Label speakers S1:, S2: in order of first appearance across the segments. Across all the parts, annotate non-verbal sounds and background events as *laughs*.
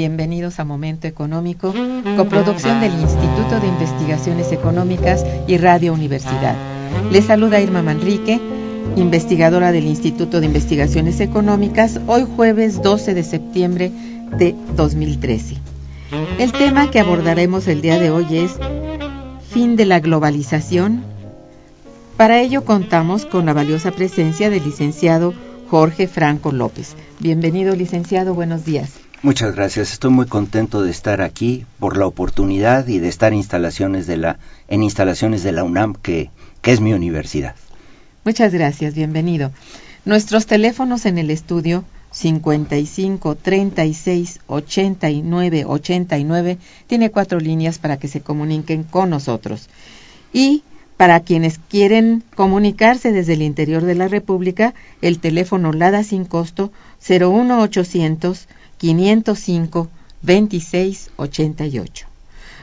S1: Bienvenidos a Momento Económico, coproducción del Instituto de Investigaciones Económicas y Radio Universidad. Les saluda Irma Manrique, investigadora del Instituto de Investigaciones Económicas, hoy jueves 12 de septiembre de 2013. El tema que abordaremos el día de hoy es fin de la globalización. Para ello contamos con la valiosa presencia del licenciado Jorge Franco López. Bienvenido, licenciado, buenos días.
S2: Muchas gracias. Estoy muy contento de estar aquí por la oportunidad y de estar instalaciones de la, en instalaciones de la UNAM, que, que es mi universidad.
S1: Muchas gracias, bienvenido. Nuestros teléfonos en el estudio 55 36 89 89 tiene cuatro líneas para que se comuniquen con nosotros. Y para quienes quieren comunicarse desde el interior de la República, el teléfono LADA sin costo 01800 505 2688.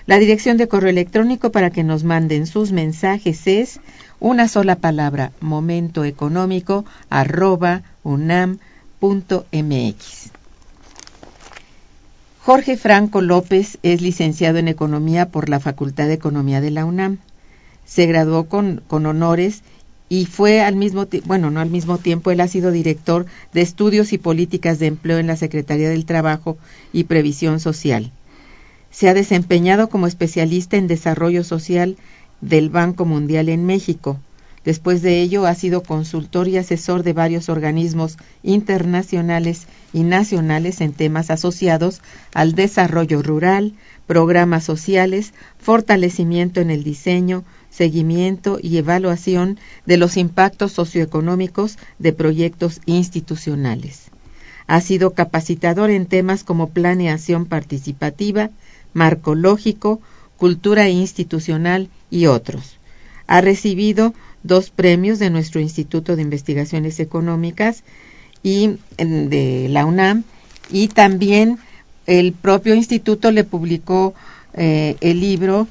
S1: La dirección de correo electrónico para que nos manden sus mensajes es una sola palabra, momentoeconómico arroba unam.mx. Jorge Franco López es licenciado en Economía por la Facultad de Economía de la UNAM. Se graduó con, con honores y fue al mismo bueno, no al mismo tiempo, él ha sido director de Estudios y Políticas de Empleo en la Secretaría del Trabajo y Previsión Social. Se ha desempeñado como especialista en desarrollo social del Banco Mundial en México. Después de ello ha sido consultor y asesor de varios organismos internacionales y nacionales en temas asociados al desarrollo rural, programas sociales, fortalecimiento en el diseño, seguimiento y evaluación de los impactos socioeconómicos de proyectos institucionales. Ha sido capacitador en temas como planeación participativa, marco lógico, cultura institucional y otros. Ha recibido dos premios de nuestro Instituto de Investigaciones Económicas y de la UNAM y también el propio instituto le publicó eh, el libro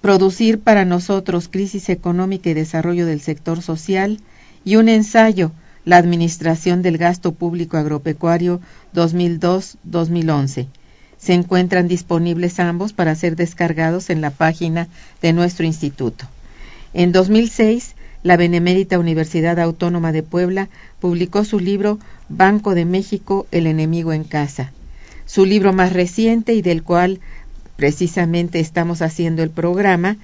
S1: Producir para nosotros crisis económica y desarrollo del sector social y un ensayo La administración del gasto público agropecuario 2002-2011. Se encuentran disponibles ambos para ser descargados en la página de nuestro instituto. En 2006, la Benemérita Universidad Autónoma de Puebla publicó su libro Banco de México, el enemigo en casa. Su libro más reciente y del cual precisamente estamos haciendo el programa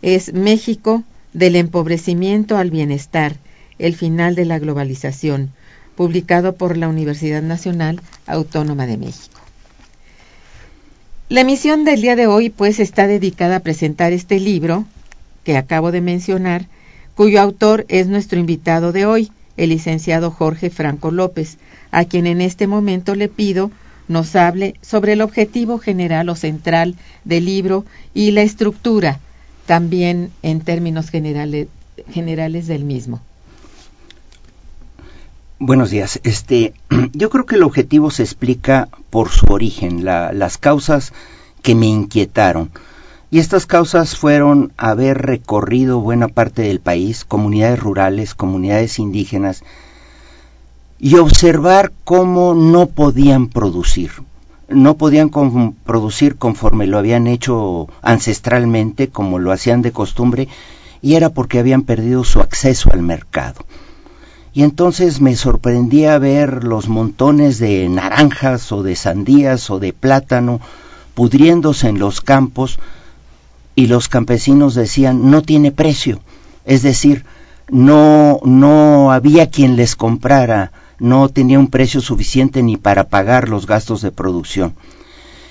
S1: es México del empobrecimiento al bienestar, El final de la globalización, publicado por la Universidad Nacional Autónoma de México. La emisión del día de hoy pues está dedicada a presentar este libro que acabo de mencionar, cuyo autor es nuestro invitado de hoy, el licenciado Jorge Franco López, a quien en este momento le pido nos hable sobre el objetivo general o central del libro y la estructura, también en términos generales, generales del mismo.
S2: Buenos días. Este, *clears throat* yo creo que el objetivo se explica por su origen, las causas que me inquietaron. Y estas causas fueron haber recorrido buena parte del país, comunidades rurales, comunidades indígenas, y observar cómo no podían producir. No podían producir conforme lo habían hecho ancestralmente, como lo hacían de costumbre, y era porque habían perdido su acceso al mercado. Y entonces me sorprendía ver los montones de naranjas o de sandías o de plátano pudriéndose en los campos y los campesinos decían no tiene precio, es decir, no no había quien les comprara no tenía un precio suficiente ni para pagar los gastos de producción.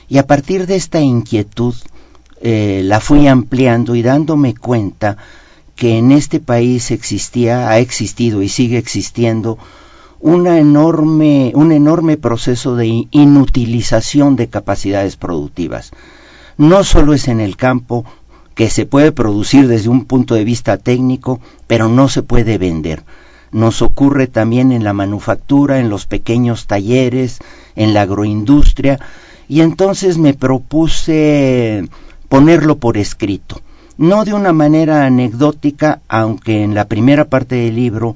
S2: Y a partir de esta inquietud eh, la fui ampliando y dándome cuenta que en este país existía, ha existido y sigue existiendo una enorme, un enorme proceso de inutilización de capacidades productivas. No solo es en el campo, que se puede producir desde un punto de vista técnico, pero no se puede vender nos ocurre también en la manufactura, en los pequeños talleres, en la agroindustria, y entonces me propuse ponerlo por escrito, no de una manera anecdótica, aunque en la primera parte del libro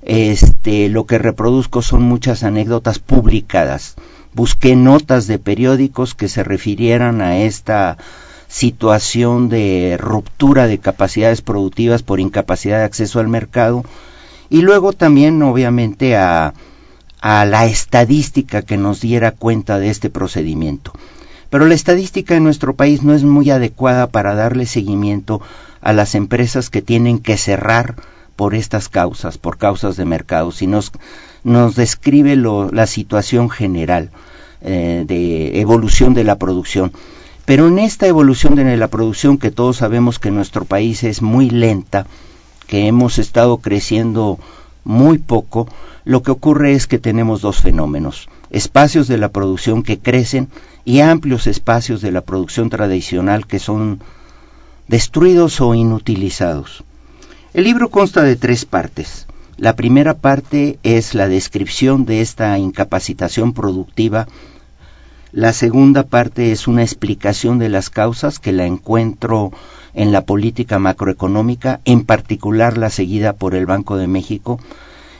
S2: este, lo que reproduzco son muchas anécdotas publicadas. Busqué notas de periódicos que se refirieran a esta situación de ruptura de capacidades productivas por incapacidad de acceso al mercado y luego también obviamente a, a la estadística que nos diera cuenta de este procedimiento. Pero la estadística en nuestro país no es muy adecuada para darle seguimiento a las empresas que tienen que cerrar por estas causas, por causas de mercado, si nos, nos describe lo, la situación general eh, de evolución de la producción. Pero en esta evolución de la producción, que todos sabemos que en nuestro país es muy lenta, que hemos estado creciendo muy poco, lo que ocurre es que tenemos dos fenómenos, espacios de la producción que crecen y amplios espacios de la producción tradicional que son destruidos o inutilizados. El libro consta de tres partes. La primera parte es la descripción de esta incapacitación productiva. La segunda parte es una explicación de las causas que la encuentro en la política macroeconómica, en particular la seguida por el Banco de México,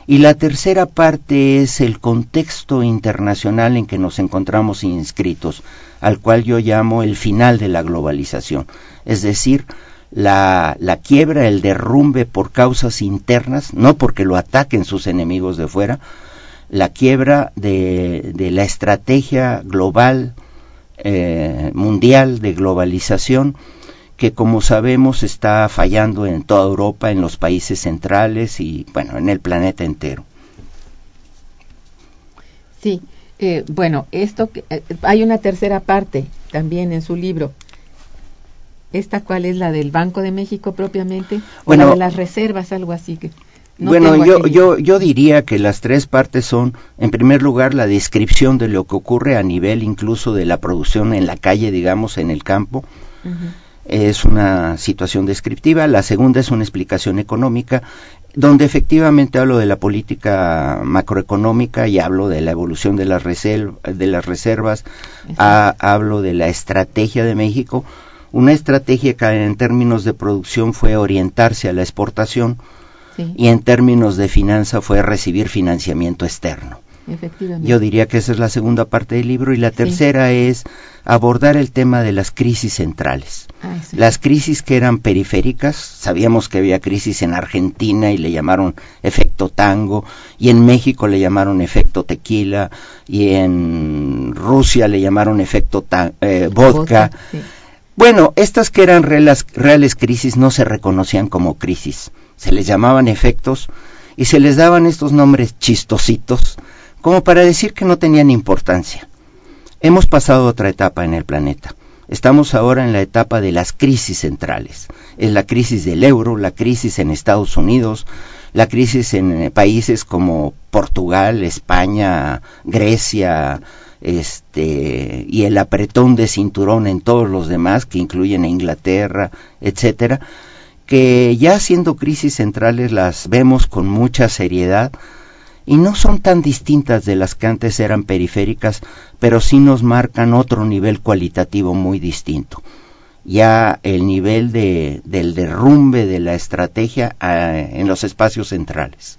S2: y la tercera parte es el contexto internacional en que nos encontramos inscritos, al cual yo llamo el final de la globalización, es decir, la, la, quiebra, el derrumbe por causas internas, no porque lo ataquen sus enemigos de fuera, la quiebra de, de la estrategia global, eh, mundial de globalización, que como sabemos está fallando en toda Europa, en los países centrales y bueno, en el planeta entero.
S1: Sí, eh, bueno, esto eh, hay una tercera parte también en su libro. ¿Esta cuál es la del Banco de México propiamente? ¿O la de las reservas, algo así? que
S2: Bueno, yo, yo, yo diría que las tres partes son, en primer lugar, la descripción de lo que ocurre a nivel incluso de la producción en la calle, digamos, en el campo es una situación descriptiva, la segunda es una explicación económica, donde efectivamente hablo de la política macroeconómica y hablo de la evolución de las, de las reservas, hablo de la estrategia de México, una estrategia que en términos de producción fue orientarse a la exportación y en términos de finanza fue recibir financiamiento externo. Yo diría que esa es la segunda parte del libro y la tercera es abordar el tema de las crisis centrales. Ah, las crisis que eran periféricas, sabíamos que había crisis en Argentina y le llamaron efecto tango, y en México le llamaron efecto tequila, y en Rusia le llamaron efecto eh, vodka. Bueno, estas que eran reales crisis no se reconocían como crisis, se les llamaban efectos y se les daban estos nombres chistositos como para decir que no tenían importancia. Hemos pasado otra etapa en el planeta. Estamos ahora en la etapa de las crisis centrales. Es la crisis del euro, la crisis en Estados Unidos, la crisis en eh, países como Portugal, España, Grecia, este, y el apretón de cinturón en todos los demás, que incluyen a Inglaterra, etcétera, que ya siendo crisis centrales las vemos con mucha seriedad y no son tan distintas de las que antes eran periféricas, pero sí nos marcan otro nivel cualitativo muy distinto. Ya el nivel de, del derrumbe de la estrategia ah, en los espacios centrales.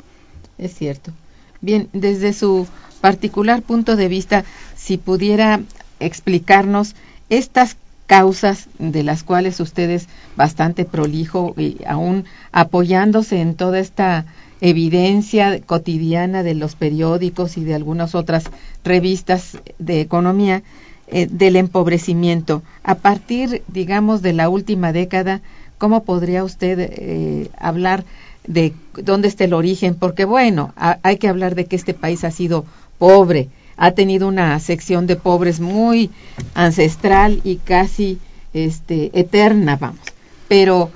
S1: Es cierto. Bien, desde su particular punto de vista, si pudiera explicarnos estas causas de las cuales ustedes bastante prolijo y aún apoyándose en toda esta evidencia cotidiana de los periódicos y de algunas otras revistas de economía eh, del empobrecimiento. A partir, digamos, de la última década, ¿cómo podría usted eh, hablar de dónde está el origen? Porque, bueno, hay que hablar de que este país ha sido pobre, ha tenido una sección de pobres muy ancestral y casi este, eterna, vamos. Pero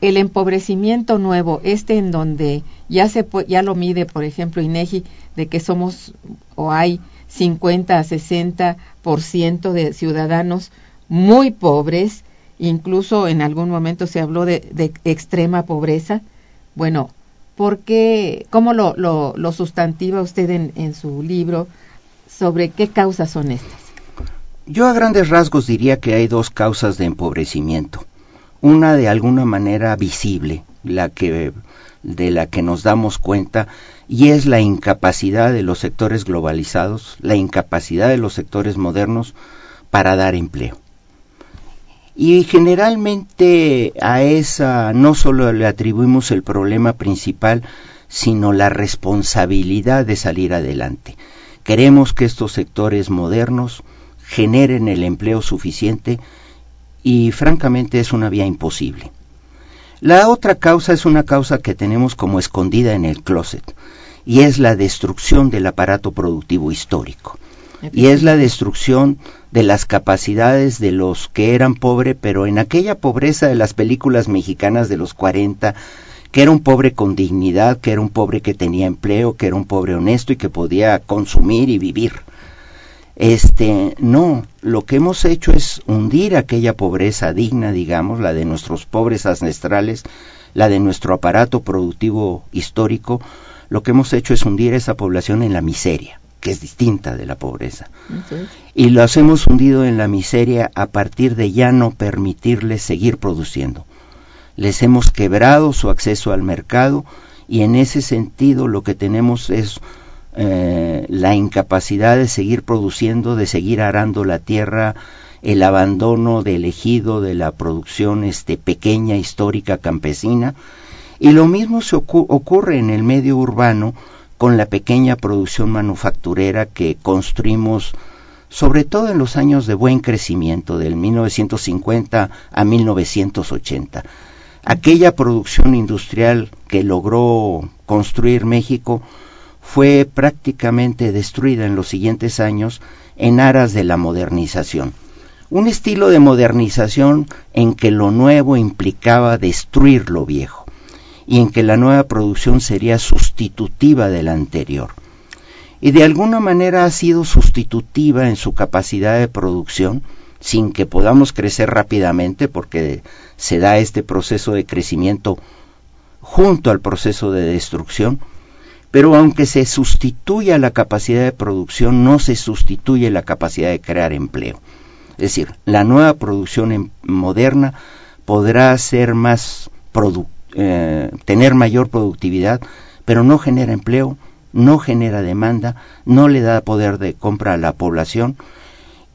S1: el empobrecimiento nuevo, este en donde ya se ya lo mide, por ejemplo, INEGI de que somos o hay 50 a 60% de ciudadanos muy pobres, incluso en algún momento se habló de, extrema pobreza. Bueno, ¿por qué, cómo lo, lo, sustantiva usted en, en su libro sobre qué causas son estas?
S2: Yo a grandes rasgos diría que hay dos causas de empobrecimiento una de alguna manera visible, la que de la que nos damos cuenta y es la incapacidad de los sectores globalizados, la incapacidad de los sectores modernos para dar empleo. Y generalmente a esa no solo le atribuimos el problema principal, sino la responsabilidad de salir adelante. Queremos que estos sectores modernos generen el empleo suficiente y francamente es una vía imposible. La otra causa es una causa que tenemos como escondida en el closet y es la destrucción del aparato productivo histórico. Y es la destrucción de las capacidades de los que eran pobres, pero en aquella pobreza de las películas mexicanas de los 40, que era un pobre con dignidad, que era un pobre que tenía empleo, que era un pobre honesto y que podía consumir y vivir. Este, no, lo que hemos hecho es hundir aquella pobreza digna, digamos, la de nuestros pobres ancestrales, la de nuestro aparato productivo histórico, lo que hemos hecho es hundir esa población en la miseria, que es distinta de la pobreza. Y los hemos hundido en la miseria a partir de ya no permitirles seguir produciendo. Les hemos quebrado su acceso al mercado y en ese sentido lo que tenemos es eh, la incapacidad de seguir produciendo, de seguir arando la tierra, el abandono del ejido, de la producción este, pequeña, histórica, campesina. Y lo mismo se ocurre en el medio urbano con la pequeña producción manufacturera que construimos sobre todo en los años de buen crecimiento, del 1950 a 1980. Aquella producción industrial que logró construir México fue prácticamente destruida en los siguientes años en aras de la modernización. Un estilo de modernización en que lo nuevo implicaba destruir lo viejo y en que la nueva producción sería sustitutiva de la anterior. Y de alguna manera ha sido sustitutiva en su capacidad de producción, sin que podamos crecer rápidamente, porque se da este proceso de crecimiento junto al proceso de destrucción, pero aunque se sustituya la capacidad de producción, no se sustituye la capacidad de crear empleo. Es decir, la nueva producción moderna podrá ser más eh, tener mayor productividad, pero no genera empleo, no genera demanda, no le da poder de compra a la población.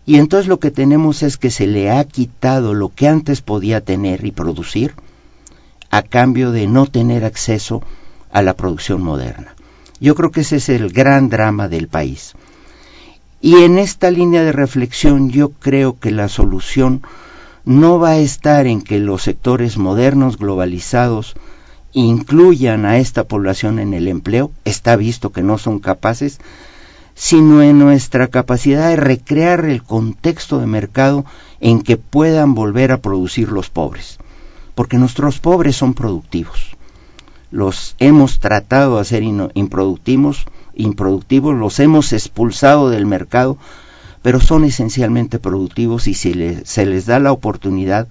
S2: Y entonces lo que tenemos es que se le ha quitado lo que antes podía tener y producir a cambio de no tener acceso a la producción moderna. Yo creo que ese es el gran drama del país. Y en esta línea de reflexión yo creo que la solución no va a estar en que los sectores modernos, globalizados incluyan a esta población en el empleo, está visto que no son capaces, sino en nuestra capacidad de recrear el contexto de mercado en que puedan volver a producir los pobres, porque nuestros pobres son productivos. Los hemos tratado de hacer improductivos, improductivos, los hemos expulsado del mercado, pero son esencialmente productivos y si se les da la oportunidad,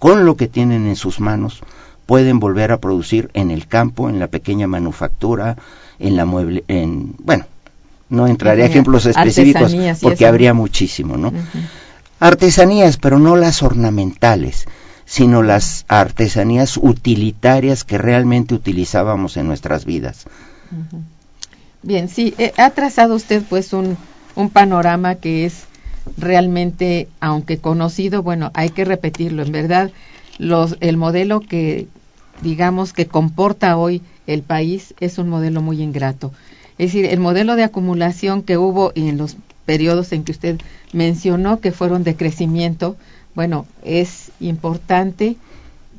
S2: con lo que tienen en sus manos, pueden volver a producir en el campo, en la pequeña manufactura, en la mueble, en, bueno, no entraré a ejemplos específicos porque habría muchísimo, ¿no? Artesanías, pero no las ornamentales, sino las artesanías utilitarias que realmente utilizábamos en nuestras vidas.
S1: Bien, sí, eh, ha trazado usted pues un, un panorama que es realmente, aunque conocido, bueno, hay que repetirlo, en verdad, los, el modelo que digamos que comporta hoy el país es un modelo muy ingrato. Es decir, el modelo de acumulación que hubo en los periodos en que usted mencionó que fueron de crecimiento, bueno, es importante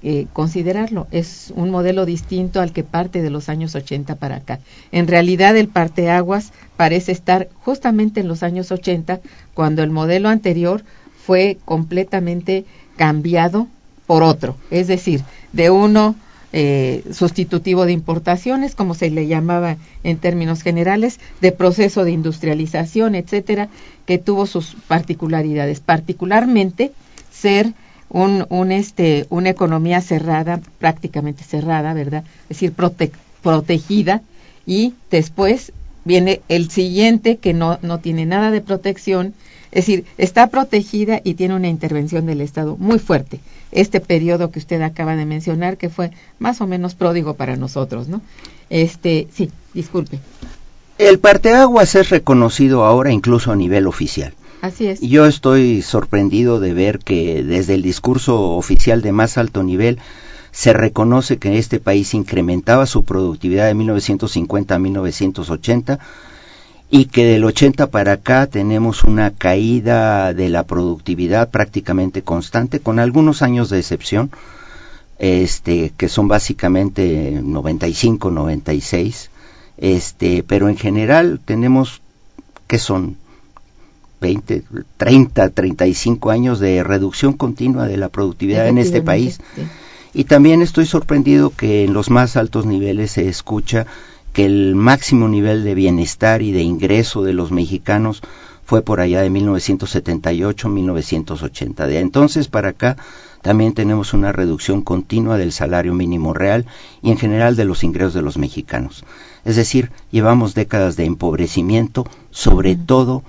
S1: eh, considerarlo. Es un modelo distinto al que parte de los años 80 para acá. En realidad, el parteaguas parece estar justamente en los años 80, cuando el modelo anterior fue completamente cambiado por otro. Es decir, de uno eh, sustitutivo de importaciones, como se le llamaba en términos generales, de proceso de industrialización, etcétera, que tuvo sus particularidades, particularmente ser un, un este, una economía cerrada, prácticamente cerrada, ¿verdad? Es decir, protegida, y después viene el siguiente que no, no tiene nada de protección, es decir, está protegida y tiene una intervención del Estado muy fuerte este periodo que usted acaba de mencionar, que fue más o menos pródigo para nosotros, ¿no? Este, sí, disculpe.
S2: El parteaguas es reconocido ahora incluso a nivel oficial. Yo estoy sorprendido de ver que desde el discurso oficial de más alto nivel se reconoce que este país incrementaba su productividad de 1950 a 1980 y que del 80 para acá tenemos una caída de la productividad prácticamente constante, con algunos años de excepción, este, que son básicamente 95, 96, este, pero en general tenemos que son 20, 30, 35 años de reducción continua de la productividad en este país. Y también estoy sorprendido que en los más altos niveles se escucha que el máximo nivel de bienestar y de ingreso de los mexicanos fue por allá de 1978-1980. De entonces para acá también tenemos una reducción continua del salario mínimo real y en general de los ingresos de los mexicanos. Es decir, llevamos décadas de empobrecimiento, sobre todo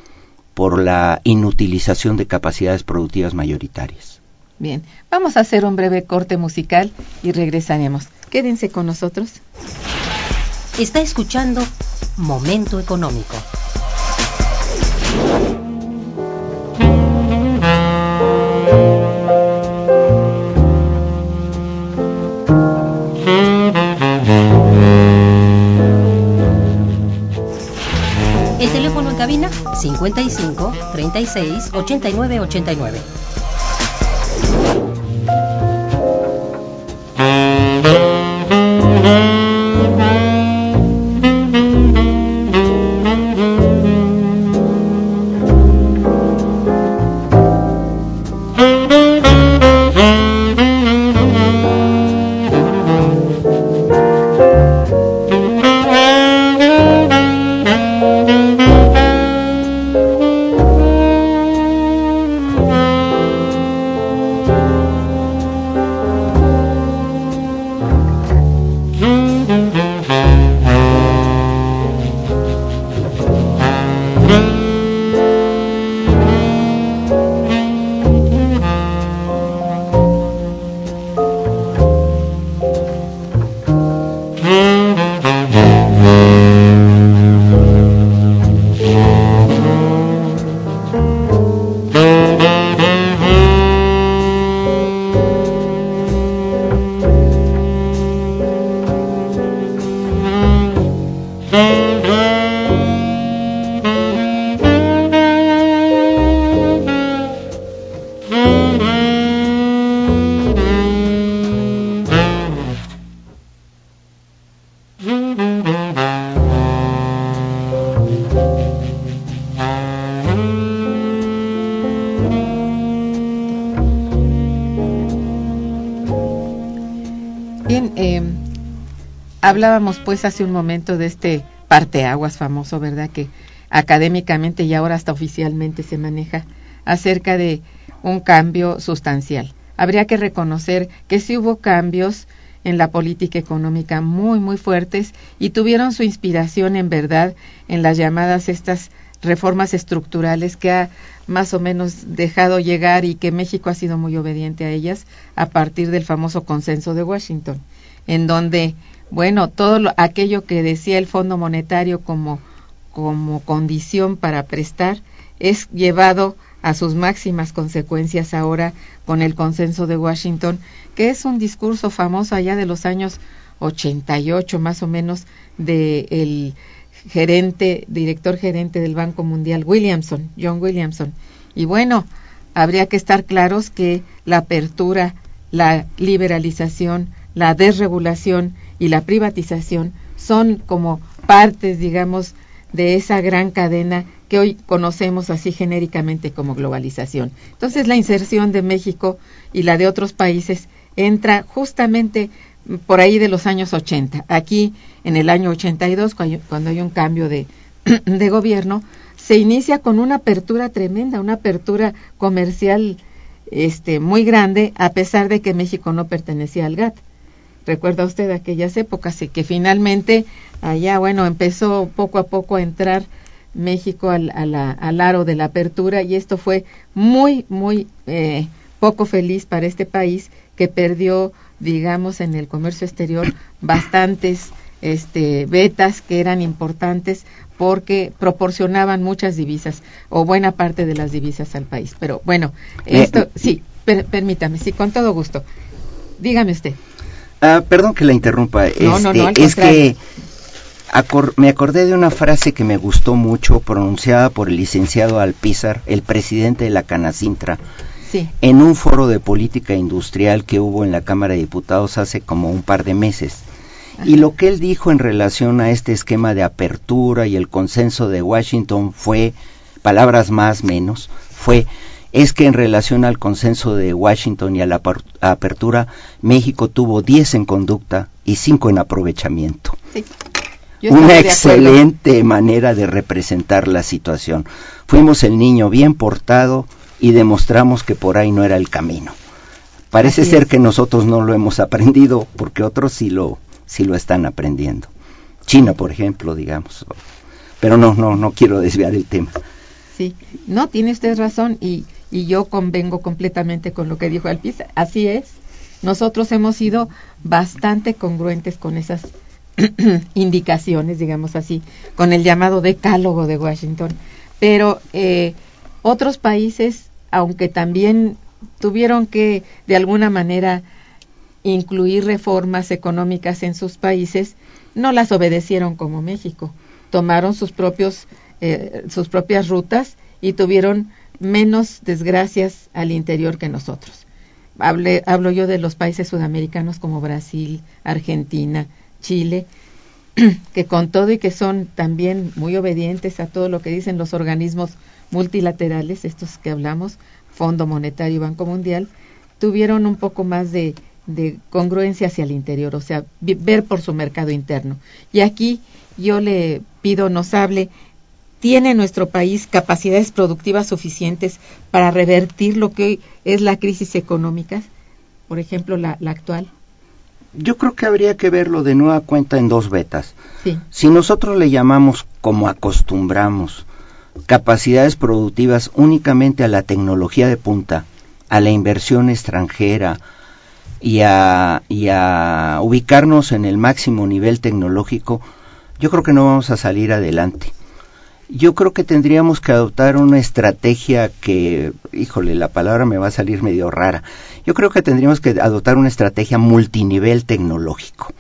S2: por la inutilización de capacidades productivas mayoritarias.
S1: Bien, vamos a hacer un breve corte musical y regresaremos. Quédense con nosotros.
S3: Está escuchando Momento Económico. 55 36 89 89.
S1: Hablábamos pues hace un momento de este parteaguas famoso, ¿verdad? Que académicamente y ahora hasta oficialmente se maneja acerca de un cambio sustancial. Habría que reconocer que sí hubo cambios en la política económica muy, muy fuertes y tuvieron su inspiración en verdad en las llamadas estas reformas estructurales que ha más o menos dejado llegar y que México ha sido muy obediente a ellas a partir del famoso consenso de Washington, en donde, bueno, todo lo, aquello que decía el Fondo Monetario como, como condición para prestar es llevado a sus máximas consecuencias ahora con el consenso de Washington, que es un discurso famoso allá de los años 88 más o menos de el gerente, director gerente del Banco Mundial, Williamson, John Williamson. Y bueno, habría que estar claros que la apertura, la liberalización, la desregulación y la privatización son como partes, digamos, de esa gran cadena que hoy conocemos así genéricamente como globalización. Entonces la inserción de México y la de otros países entra justamente por ahí de los años 80. Aquí, en el año 82, cuando hay un cambio de, *clears throat* de gobierno, se inicia con una apertura tremenda, una apertura comercial este, muy grande, a pesar de que México no pertenecía al GATT. Recuerda usted aquellas épocas y que finalmente allá, bueno, empezó poco a poco a entrar México al, al aro de la apertura y esto fue muy, muy eh, poco feliz para este país que perdió, digamos, en el comercio exterior bastantes este, betas que eran importantes porque proporcionaban muchas divisas o buena parte de las divisas al país. Pero bueno,
S2: Eh,
S1: esto sí, per- permítame, sí, con todo gusto. Dígame usted.
S2: Ah, perdón que la interrumpa.
S1: No, no,
S2: Este,
S1: no, al
S2: es
S1: contrario.
S2: que acor- me acordé de una frase que me gustó mucho pronunciada por el licenciado Alpizar, el presidente de la Canacintra,
S1: Sí,
S2: en un foro de política industrial que hubo en la Cámara de Diputados hace como un par de meses. Y lo que él dijo en relación a este esquema de apertura y el consenso de Washington fue, palabras más menos, fue, es que en relación al consenso de Washington y a la apertura, México tuvo 10 en conducta y 5 en aprovechamiento.
S1: sí.
S2: Una excelente manera de representar la situación. Fuimos el niño bien portado y demostramos que por ahí no era el camino. Parece
S1: Así
S2: ser
S1: es.
S2: que nosotros no lo hemos aprendido porque otros sí lo sí lo están aprendiendo. China, por ejemplo, digamos. Pero no no no quiero desviar el tema.
S1: Sí, no, tiene usted razón y, y yo convengo completamente con lo que dijo Alpiza. Así es, nosotros hemos sido bastante congruentes con esas *clears throat* indicaciones, digamos así, con el llamado decálogo de Washington. Pero eh, otros países, aunque también tuvieron que de alguna manera incluir reformas económicas en sus países, no las obedecieron como México. Tomaron sus propios eh, sus propias rutas y tuvieron menos desgracias al interior que nosotros. Hablo yo de los países sudamericanos como Brasil, Argentina, Chile, *clears throat* que con todo y que son también muy obedientes a todo lo que dicen los organismos multilaterales, estos que hablamos, Fondo Monetario y Banco Mundial, tuvieron un poco más de, de congruencia hacia el interior, o sea, ver por su mercado interno. Y aquí yo le pido nos hable, ¿tiene nuestro país capacidades productivas suficientes para revertir lo que hoy es la crisis económica? Por ejemplo, la, la actual.
S2: Yo creo que habría que verlo de nueva cuenta en dos vetas.
S1: Sí,
S2: Si nosotros le llamamos como acostumbramos capacidades productivas únicamente a la tecnología de punta, a la inversión extranjera y a, y a ubicarnos en el máximo nivel tecnológico, yo creo que no vamos a salir adelante. Yo creo que tendríamos que adoptar una estrategia que, híjole, la palabra me va a salir medio rara. Yo creo que tendríamos que adoptar una estrategia multinivel tecnológico.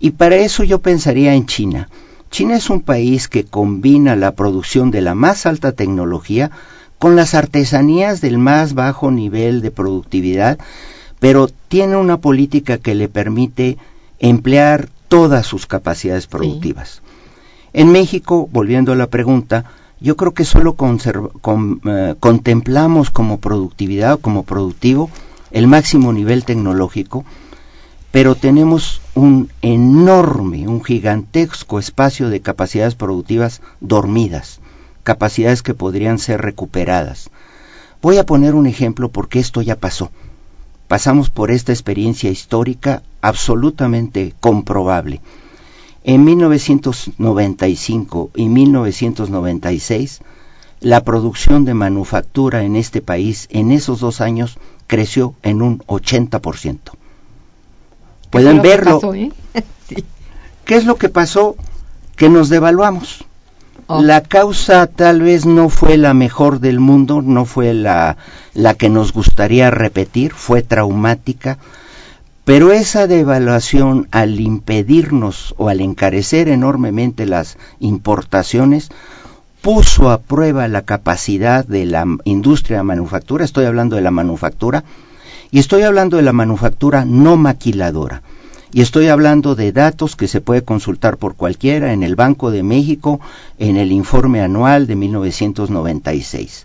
S2: Y para eso yo pensaría en China. China es un país que combina la producción de la más alta tecnología con las artesanías del más bajo nivel de productividad, pero tiene una política que le permite emplear todas sus capacidades productivas. En México, volviendo a la pregunta, yo creo que solo eh, contemplamos como productividad o como productivo el máximo nivel tecnológico, pero tenemos un enorme, un gigantesco espacio de capacidades productivas dormidas, capacidades que podrían ser recuperadas. Voy a poner un ejemplo porque esto ya pasó. Pasamos por esta experiencia histórica absolutamente comprobable. En 1995 y 1996, la producción de manufactura en este país en esos dos años creció en un 80%. Pueden verlo. Eh? *laughs* ¿Qué es lo que pasó? Que nos devaluamos. Oh. La causa tal vez no fue la mejor del mundo, no fue la, la que nos gustaría repetir, fue traumática, pero esa devaluación al impedirnos o al encarecer enormemente las importaciones, puso a prueba la capacidad de la industria de manufactura, estoy hablando de la manufactura, y estoy hablando de la manufactura no maquiladora. Y estoy hablando de datos que se puede consultar por cualquiera en el Banco de México, en el informe anual de 1996.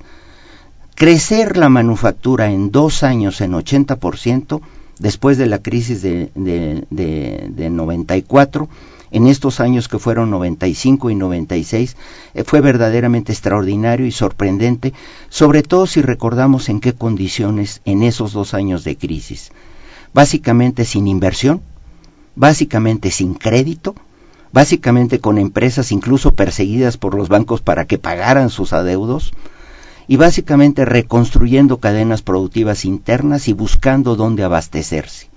S2: Crecer la manufactura en dos años en 80% después de la crisis de, de, 94, en estos años que fueron 95 y 96, eh, fue verdaderamente extraordinario y sorprendente, sobre todo si recordamos en qué condiciones en esos dos años de crisis. Básicamente sin inversión, básicamente sin crédito, básicamente con empresas incluso perseguidas por los bancos para que pagaran sus adeudos, y básicamente reconstruyendo cadenas productivas internas y buscando dónde abastecerse.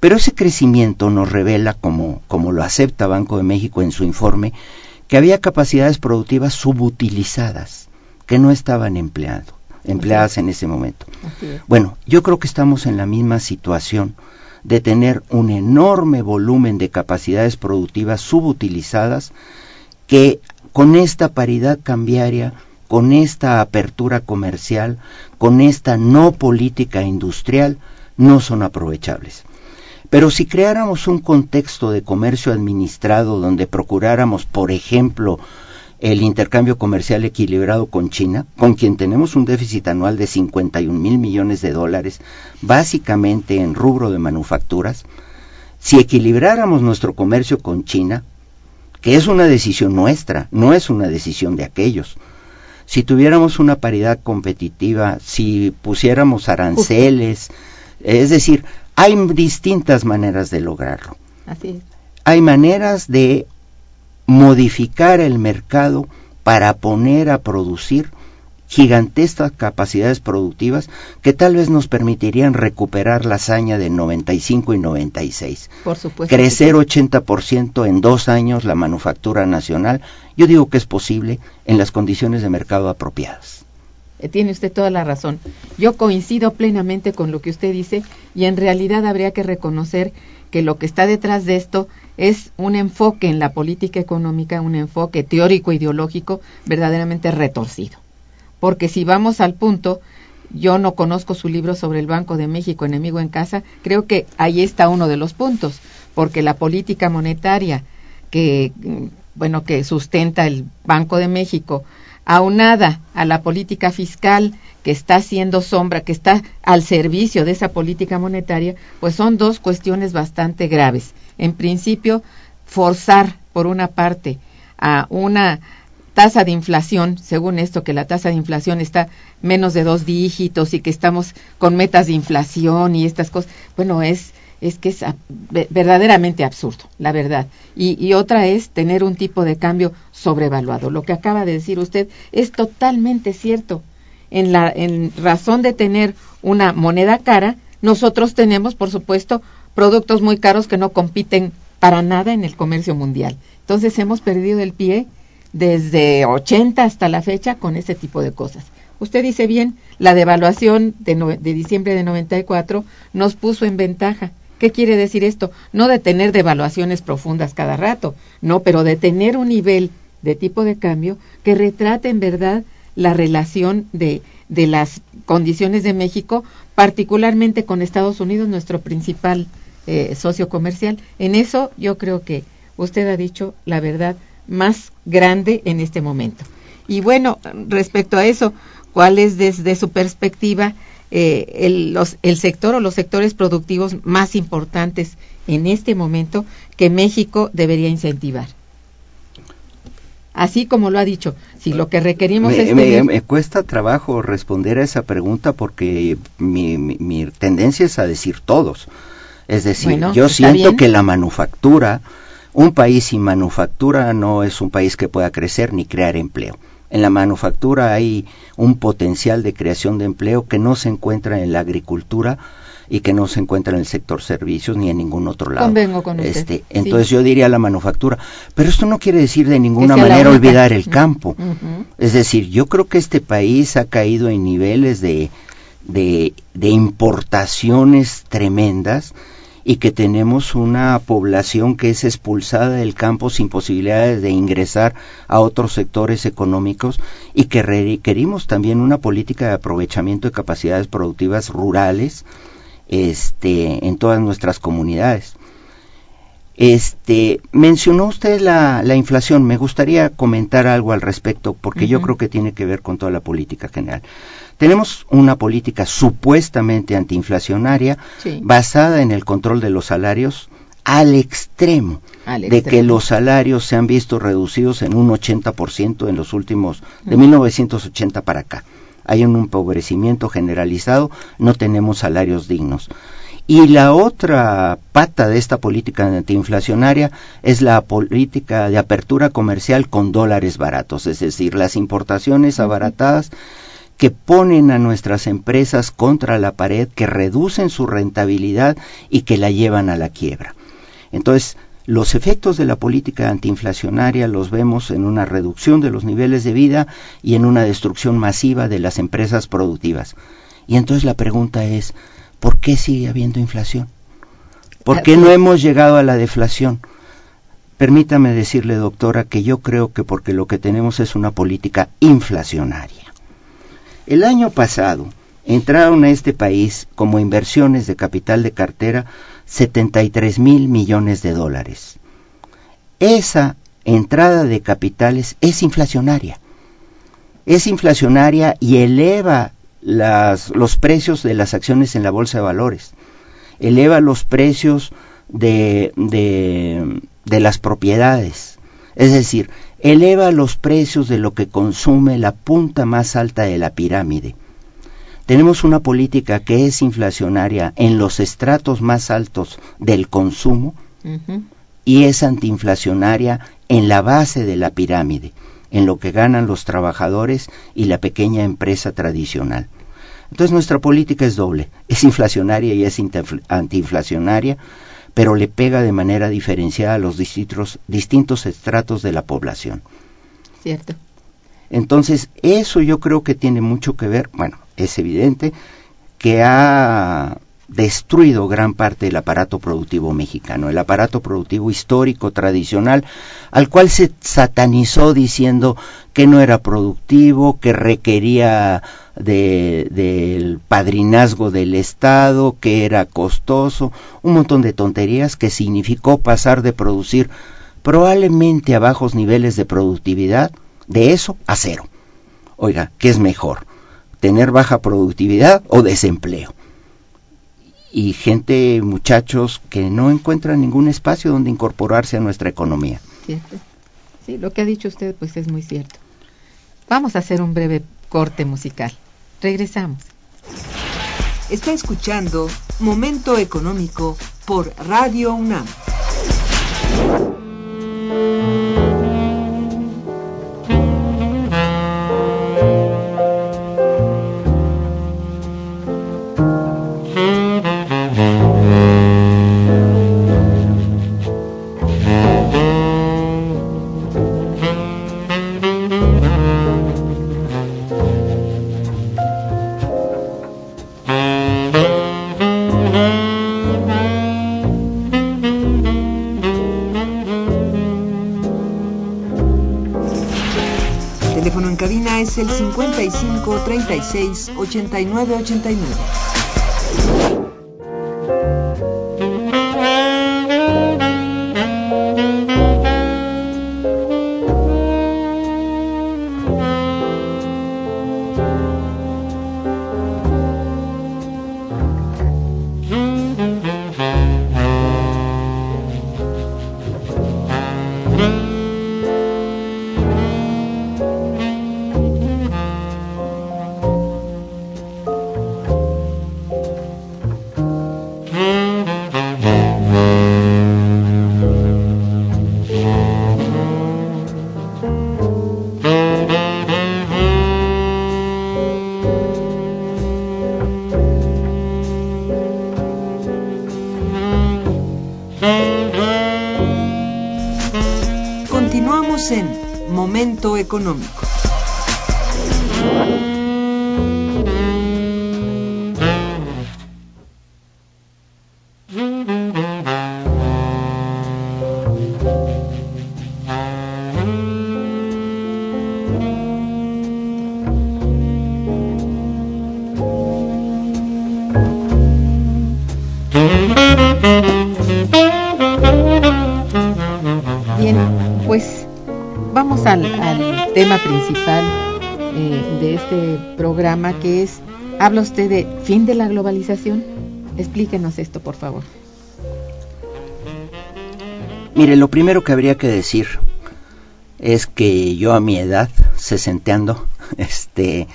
S2: Pero ese crecimiento nos revela, como, como lo acepta Banco de México en su informe, que había capacidades productivas subutilizadas, que no estaban empleado, empleadas en ese momento. Bueno, yo creo que estamos en la misma situación de tener un enorme volumen de capacidades productivas subutilizadas que con esta paridad cambiaria con esta apertura comercial, con esta no política industrial, no son aprovechables. Pero si creáramos un contexto de comercio administrado donde procuráramos, por ejemplo, el intercambio comercial equilibrado con China, con quien tenemos un déficit anual de 51 mil millones de dólares, básicamente en rubro de manufacturas, si equilibráramos nuestro comercio con China, que es una decisión nuestra, no es una decisión de aquellos, si tuviéramos una paridad competitiva, si pusiéramos aranceles, es decir, hay distintas maneras de lograrlo. Hay maneras de modificar el mercado para poner a producir gigantescas capacidades productivas que tal vez nos permitirían recuperar la hazaña de 95 y 96.
S1: Por supuesto.
S2: Crecer 80% en dos años la manufactura nacional, yo digo que es posible en las condiciones de mercado apropiadas.
S1: Eh, tiene usted toda la razón. Yo coincido plenamente con lo que usted dice y en realidad habría que reconocer que lo que está detrás de esto es un enfoque en la política económica, un enfoque teórico ideológico verdaderamente retorcido porque si vamos al punto, yo no conozco su libro sobre el Banco de México, enemigo en casa, creo que ahí está uno de los puntos, porque la política monetaria que, bueno, que sustenta el Banco de México, aunada a la política fiscal que está haciendo sombra, que está al servicio de esa política monetaria, pues son dos cuestiones bastante graves. En principio, forzar, por una parte, a una tasa de inflación, según esto, que la tasa de inflación está menos de dos dígitos y que estamos con metas de inflación y estas cosas, bueno, es, es que es verdaderamente absurdo, la verdad. Y, y, otra es tener un tipo de cambio sobrevaluado. Lo que acaba de decir usted es totalmente cierto. En, la, en razón de tener una moneda cara, nosotros tenemos, por supuesto, productos muy caros que no compiten para nada en el comercio mundial. Entonces hemos perdido el pie desde 80 hasta la fecha con ese tipo de cosas. Usted dice bien, la devaluación de, de diciembre de 94 nos puso en ventaja. ¿Qué quiere decir esto? No de tener devaluaciones profundas cada rato, no, pero de tener un nivel de tipo de cambio que retrate en verdad la relación de, de las condiciones de México, particularmente con Estados Unidos, nuestro principal eh, sociocomercial. En eso yo creo que usted ha dicho la verdad más grande en este momento. Y bueno, respecto a eso, ¿cuál es desde su perspectiva eh, el, los, el sector o los sectores productivos más importantes en este momento que México debería incentivar? Así como lo ha dicho, si lo que requerimos
S2: me,
S1: es...
S2: me-
S1: tener-
S2: me cuesta trabajo responder a esa pregunta porque mi, mi- mi tendencia es a decir todos. Es decir,
S1: Bueno,
S2: yo siento
S1: bien.
S2: que la manufactura, un país sin manufactura no es un país que pueda crecer ni crear empleo. En la manufactura hay un potencial de creación de empleo que no se encuentra en la agricultura y que no se encuentra en el sector servicios ni en ningún otro lado.
S1: Convengo con usted,
S2: Este,
S1: sí.
S2: entonces yo diría la manufactura, pero esto no quiere decir de ninguna manera olvidar el campo. *laughs* Es decir, yo creo que este país ha caído en niveles de, de, de importaciones tremendas y que tenemos una población que es expulsada del campo sin posibilidades de ingresar a otros sectores económicos y que requerimos también una política de aprovechamiento de capacidades productivas rurales este, en todas nuestras comunidades. Este, mencionó usted la, la inflación. Me gustaría comentar algo al respecto porque yo creo que tiene que ver con toda la política general. Tenemos una política supuestamente antiinflacionaria
S1: Sí.
S2: basada en el control de los salarios al extremo
S1: Al
S2: de que los salarios se han visto reducidos en un 80% en los últimos, de
S1: Ujú.
S2: 1980 para acá. Hay un empobrecimiento generalizado, no tenemos salarios dignos. Y la otra pata de esta política antiinflacionaria es la política de apertura comercial con dólares baratos, es decir, las importaciones abaratadas que ponen a nuestras empresas contra la pared, que reducen su rentabilidad y que la llevan a la quiebra. Entonces, los efectos de la política antiinflacionaria los vemos en una reducción de los niveles de vida y en una destrucción masiva de las empresas productivas. Y entonces la pregunta es, ¿por qué sigue habiendo inflación? ¿Por qué no hemos llegado a la deflación? Permítame decirle, doctora, que yo creo que porque lo que tenemos es una política inflacionaria. El año pasado entraron a este país como inversiones de capital de cartera 73 mil millones de dólares. Esa entrada de capitales es inflacionaria. Es inflacionaria y eleva los precios de las acciones en la bolsa de valores. Eleva los precios de las propiedades. Es decir, eleva los precios de lo que consume la punta más alta de la pirámide. Tenemos una política que es inflacionaria en los estratos más altos del consumo y es antiinflacionaria en la base de la pirámide, en lo que ganan los trabajadores y la pequeña empresa tradicional. Entonces nuestra política es doble, es inflacionaria y es antiinflacionaria, pero le pega de manera diferenciada a los distintos, distintos estratos de la población.
S1: Cierto.
S2: Entonces, eso yo creo que tiene mucho que ver, bueno, es evidente que ha destruido gran parte del aparato productivo mexicano, el aparato productivo histórico, tradicional, al cual se satanizó diciendo que no era productivo, que requería de- del padrinazgo del Estado, que era costoso, un montón de tonterías que significó pasar de producir probablemente a bajos niveles de productividad, de eso a cero. Oiga, ¿qué es mejor? ¿Tener baja productividad o desempleo? Y gente, muchachos, que no encuentran ningún espacio donde incorporarse a nuestra economía.
S1: Cierto. Sí, lo que ha dicho usted pues es muy cierto. Vamos a hacer un breve corte musical. Regresamos.
S4: Está escuchando Momento Económico por Radio UNAM. 55 36 89 89. Momento
S1: programa que es, habla usted de fin de la globalización. Explíquenos esto, por favor.
S2: Mire, lo primero que habría que decir es que yo a mi edad, sesenteando, *laughs* este,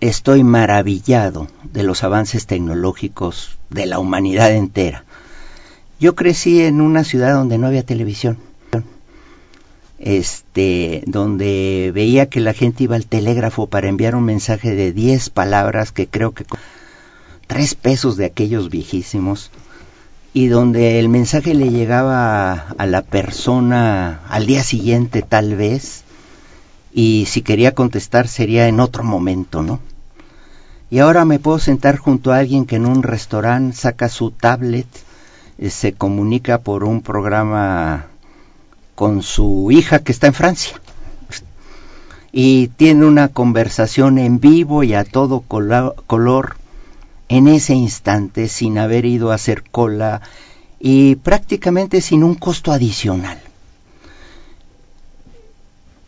S2: estoy maravillado de los avances tecnológicos de la humanidad entera. Yo crecí en una ciudad donde no había televisión este, donde veía que la gente iba al telégrafo para enviar un mensaje de 10 palabras que creo que tres pesos de aquellos viejísimos y donde el mensaje le llegaba a, la persona al día siguiente tal vez y si quería contestar sería en otro momento, ¿no? Y ahora me puedo sentar junto a alguien que en un restaurante saca su tablet, eh, se comunica por un programa con su hija que está en Francia. Y tiene una conversación en vivo y a todo color en ese instante sin haber ido a hacer cola y prácticamente sin un costo adicional.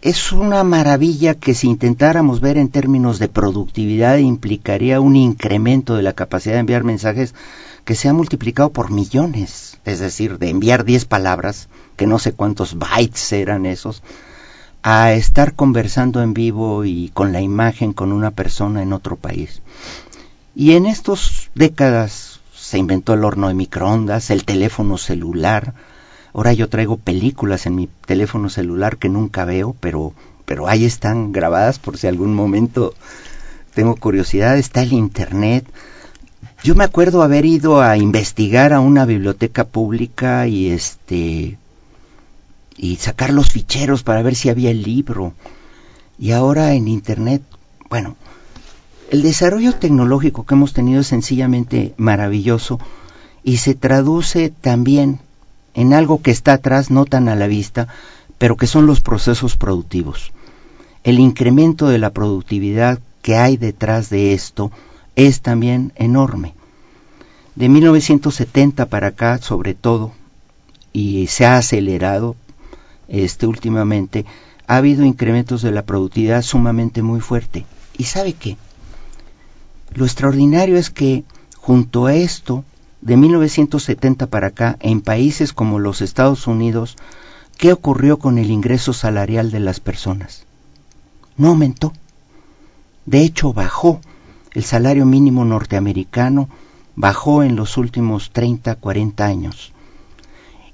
S2: Es una maravilla que si intentáramos ver en términos de productividad implicaría un incremento de la capacidad de enviar mensajes que se ha multiplicado por millones, es decir, de enviar 10 palabras que no sé cuántos bytes eran esos, a estar conversando en vivo y con la imagen con una persona en otro país. Y en estas décadas se inventó el horno de microondas, el teléfono celular. Ahora yo traigo películas en mi teléfono celular que nunca veo, pero, pero ahí están grabadas por si algún momento tengo curiosidad. Está el Internet. Yo me acuerdo haber ido a investigar a una biblioteca pública y este y sacar los ficheros para ver si había el libro. Y ahora en Internet, bueno, el desarrollo tecnológico que hemos tenido es sencillamente maravilloso y se traduce también en algo que está atrás, no tan a la vista, pero que son los procesos productivos. El incremento de la productividad que hay detrás de esto es también enorme. De 1970 para acá, sobre todo, y se ha acelerado este, últimamente, ha habido incrementos de la productividad sumamente muy fuerte. ¿Y sabe qué? Lo extraordinario es que junto a esto, de 1970 para acá, en países como los Estados Unidos, ¿qué ocurrió con el ingreso salarial de las personas? No aumentó. De hecho, bajó. El salario mínimo norteamericano bajó en los últimos 30, 40 años.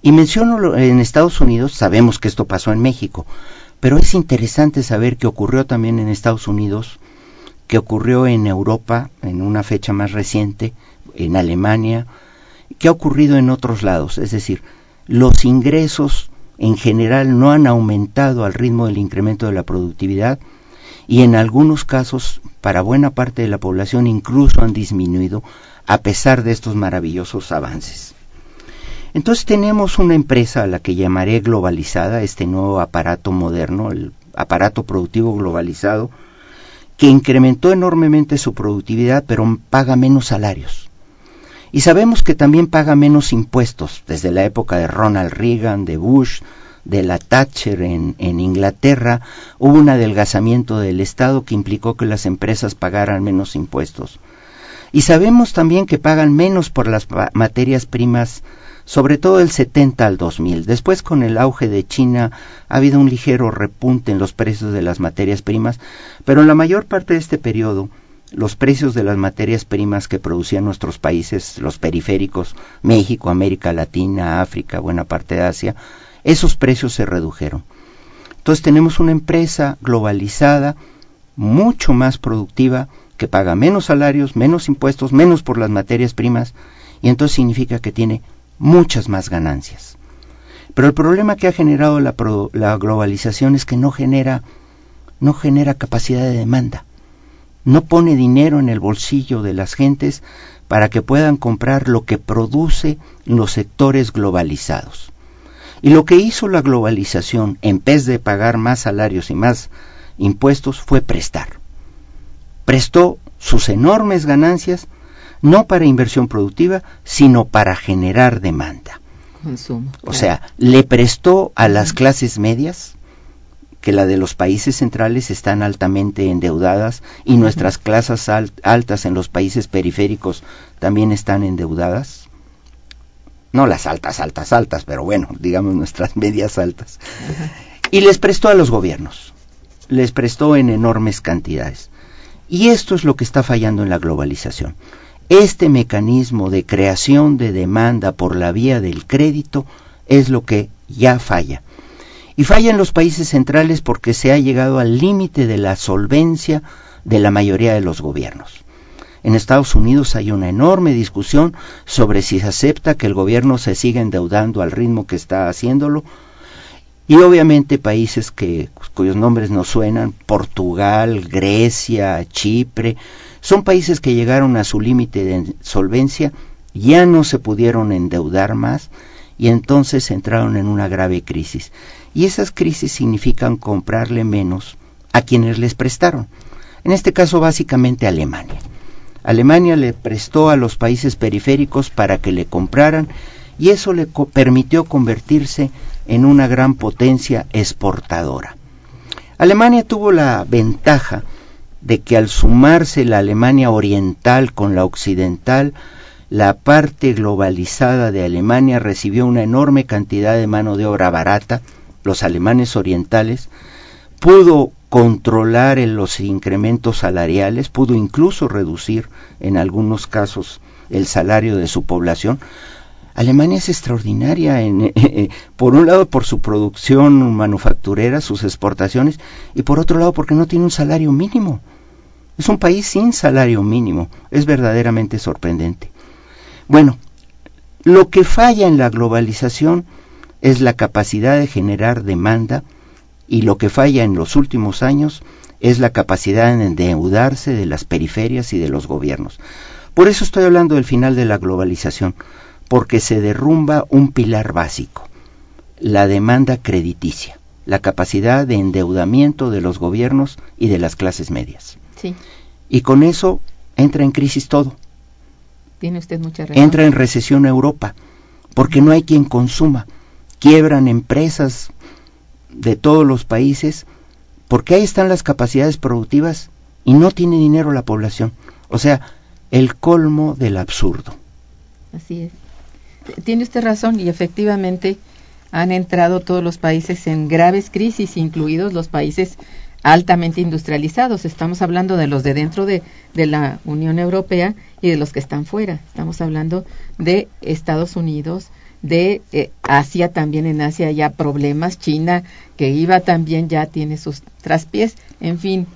S2: Y menciono en Estados Unidos, sabemos que esto pasó en México, pero es interesante saber que ocurrió también en Estados Unidos, que ocurrió en Europa en una fecha más reciente, en Alemania, que ha ocurrido en otros lados. Es decir, los ingresos en general no han aumentado al ritmo del incremento de la productividad y en algunos casos, para buena parte de la población, incluso han disminuido a pesar de estos maravillosos avances. Entonces tenemos una empresa a la que llamaré globalizada, este nuevo aparato moderno, el aparato productivo globalizado, que incrementó enormemente su productividad, pero paga menos salarios. Y sabemos que también paga menos impuestos, desde la época de Ronald Reagan, de Bush, de la Thatcher en, en, Inglaterra, hubo un adelgazamiento del Estado que implicó que las empresas pagaran menos impuestos. Y sabemos también que pagan menos por las materias primas sobre todo el 70 al 2000. Después, con el auge de China, ha habido un ligero repunte en los precios de las materias primas, pero en la mayor parte de este periodo, los precios de las materias primas que producían nuestros países, los periféricos, México, América Latina, África, buena parte de Asia, esos precios se redujeron. Entonces tenemos una empresa globalizada, mucho más productiva, que paga menos salarios, menos impuestos, menos por las materias primas, y entonces significa que tiene muchas más ganancias. Pero el problema que ha generado la, la globalización es que no genera, no genera capacidad de demanda. No pone dinero en el bolsillo de las gentes para que puedan comprar lo que produce los sectores globalizados. Y lo que hizo la globalización, en vez de pagar más salarios y más impuestos, fue prestar. Prestó sus enormes ganancias no para inversión productiva, sino para generar demanda. o sea, le prestó a las clases medias, que la de los países centrales están altamente endeudadas y nuestras clases altas en los países periféricos también están endeudadas. No las altas, altas, altas, pero bueno, digamos nuestras medias altas. Y les prestó a los gobiernos, les prestó en enormes cantidades. Y esto es lo que está fallando en la globalización. Este mecanismo de creación de demanda por la vía del crédito es lo que ya falla. Y falla en los países centrales porque se ha llegado al límite de la solvencia de la mayoría de los gobiernos. En Estados Unidos hay una enorme discusión sobre si se acepta que el gobierno se siga endeudando al ritmo que está haciéndolo. Y obviamente países cuyos nombres nos suenan, Portugal, Grecia, Chipre, son países que llegaron a su límite de solvencia, ya no se pudieron endeudar más y entonces entraron en una grave crisis. Y esas crisis significan comprarle menos a quienes les prestaron. En este caso básicamente Alemania. Alemania le prestó a los países periféricos para que le compraran y eso le permitió convertirse en una gran potencia exportadora. Alemania tuvo la ventaja de que al sumarse la Alemania oriental con la occidental, la parte globalizada de Alemania recibió una enorme cantidad de mano de obra barata, los alemanes orientales, pudo controlar en los incrementos salariales, pudo incluso reducir en algunos casos el salario de su población. Alemania es extraordinaria, en, por un lado por su producción manufacturera, sus exportaciones, y por otro lado porque no tiene un salario mínimo. Es un país sin salario mínimo. Es verdaderamente sorprendente. Bueno, lo que falla en la globalización es la capacidad de generar demanda y lo que falla en los últimos años es la capacidad de endeudarse de las periferias y de los gobiernos. Por eso estoy hablando del final de la globalización, porque se derrumba un pilar básico, la demanda crediticia, la capacidad de endeudamiento de los gobiernos y de las clases medias. Y con eso entra en crisis todo.
S1: Tiene usted mucha razón.
S2: Entra en recesión Europa, porque no hay quien consuma. Quiebran empresas de todos los países, porque ahí están las capacidades productivas y no tiene dinero la población. O sea, el colmo del absurdo.
S1: Así es. Tiene usted razón y efectivamente han entrado todos los países en graves crisis, incluidos los países altamente industrializados. Estamos hablando de los de dentro de, la Unión Europea y de los que están fuera. Estamos hablando de Estados Unidos, de eh, Asia también, en Asia ya problemas, China que iba también ya tiene sus traspiés, en fin,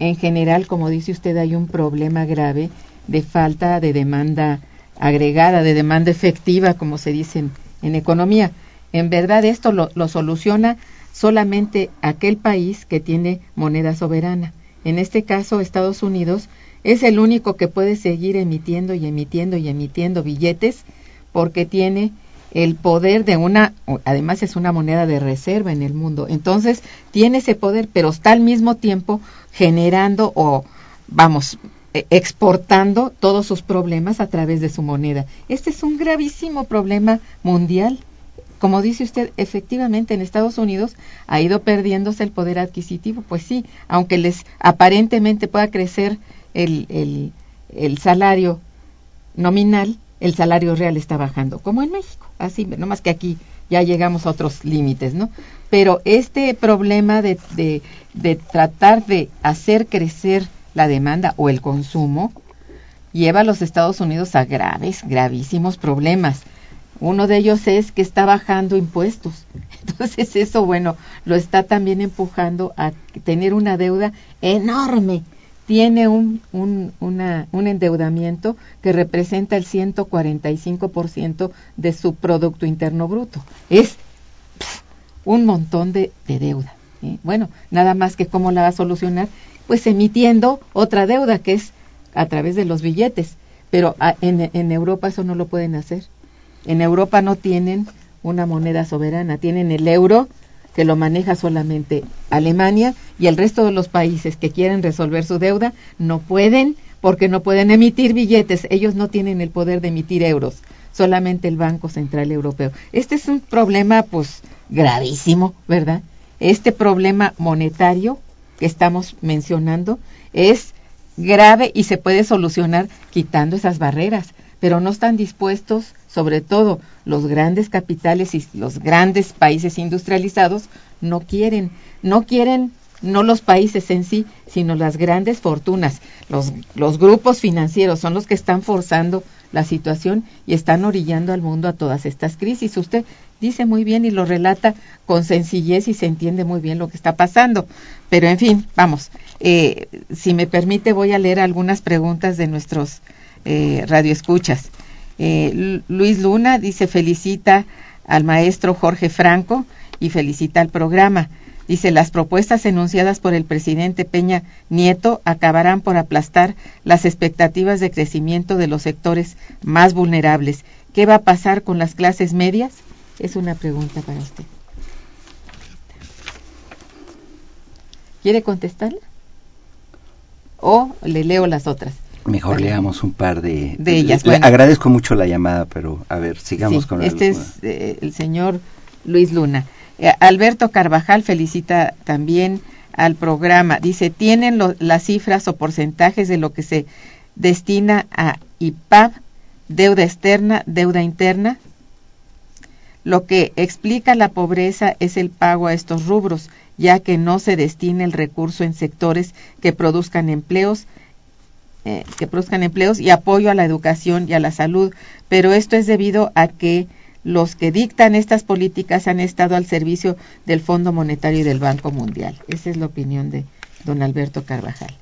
S1: en general, como dice usted, hay un problema grave de falta de demanda agregada, de demanda efectiva, como se dice en, economía. En verdad esto lo, lo soluciona solamente aquel país que tiene moneda soberana. En este caso, Estados Unidos es el único que puede seguir emitiendo y emitiendo y emitiendo billetes porque tiene el poder de una, además es una moneda de reserva en el mundo. Entonces, tiene ese poder, pero está al mismo tiempo generando o, vamos, exportando todos sus problemas a través de su moneda. Este es un gravísimo problema mundial como dice usted, efectivamente en Estados Unidos ha ido perdiéndose el poder adquisitivo, pues sí, aunque les aparentemente pueda crecer el, el, el salario nominal, el salario real está bajando, como en México, así, no más que aquí ya llegamos a otros límites, ¿no? Pero este problema de, de, de tratar de hacer crecer la demanda o el consumo lleva a los Estados Unidos a graves, gravísimos problemas uno de ellos es que está bajando impuestos. *laughs* Entonces eso, bueno, lo está también empujando a tener una deuda enorme. Tiene un, un, un endeudamiento que representa el 145% de su Producto Interno Bruto. Es un montón de, deuda. ¿eh? Bueno, nada más que cómo la va a solucionar, pues emitiendo otra deuda que es a través de los billetes. Pero ah, en, en Europa eso no lo pueden hacer. En Europa no tienen una moneda soberana, tienen el euro que lo maneja solamente Alemania y el resto de los países que quieren resolver su deuda no pueden porque no pueden emitir billetes, ellos no tienen el poder de emitir euros, solamente el Banco Central Europeo. Este es un problema pues gravísimo, ¿verdad? Este problema monetario que estamos mencionando es grave y se puede solucionar quitando esas barreras, pero no están dispuestos sobre todo los grandes capitales y los grandes países industrializados, no quieren, no quieren no los países en sí, sino las grandes fortunas, los, los grupos financieros son los que están forzando la situación y están orillando al mundo a todas estas crisis. Usted dice muy bien y lo relata con sencillez y se entiende muy bien lo que está pasando. Pero en fin, vamos, eh, si me permite voy a leer algunas preguntas de nuestros eh, radioescuchas. Eh, Luis Luna dice felicita al maestro Jorge Franco y felicita al programa. Dice, las propuestas enunciadas por el presidente Peña Nieto acabarán por aplastar las expectativas de crecimiento de los sectores más vulnerables. ¿Qué va a pasar con las clases medias? Es una pregunta para usted. ¿Quiere contestarla? ¿O le leo las otras?
S2: Mejor leamos un par de,
S1: de ellas.
S2: agradezco mucho la llamada, pero a ver, sigamos con
S1: Este es eh, el señor Luis Luna. Eh, Alberto Carvajal felicita también al programa. Dice, ¿tienen las cifras o porcentajes de lo que se destina a IPAB, deuda externa, deuda interna? Lo que explica la pobreza es el pago a estos rubros, ya que no se destina el recurso en sectores que produzcan empleos eh, que produzcan empleos y apoyo a la educación y a la salud, pero esto es debido a que los que dictan estas políticas han estado al servicio del Fondo Monetario y del Banco Mundial. Esa es la opinión de don Alberto Carvajal.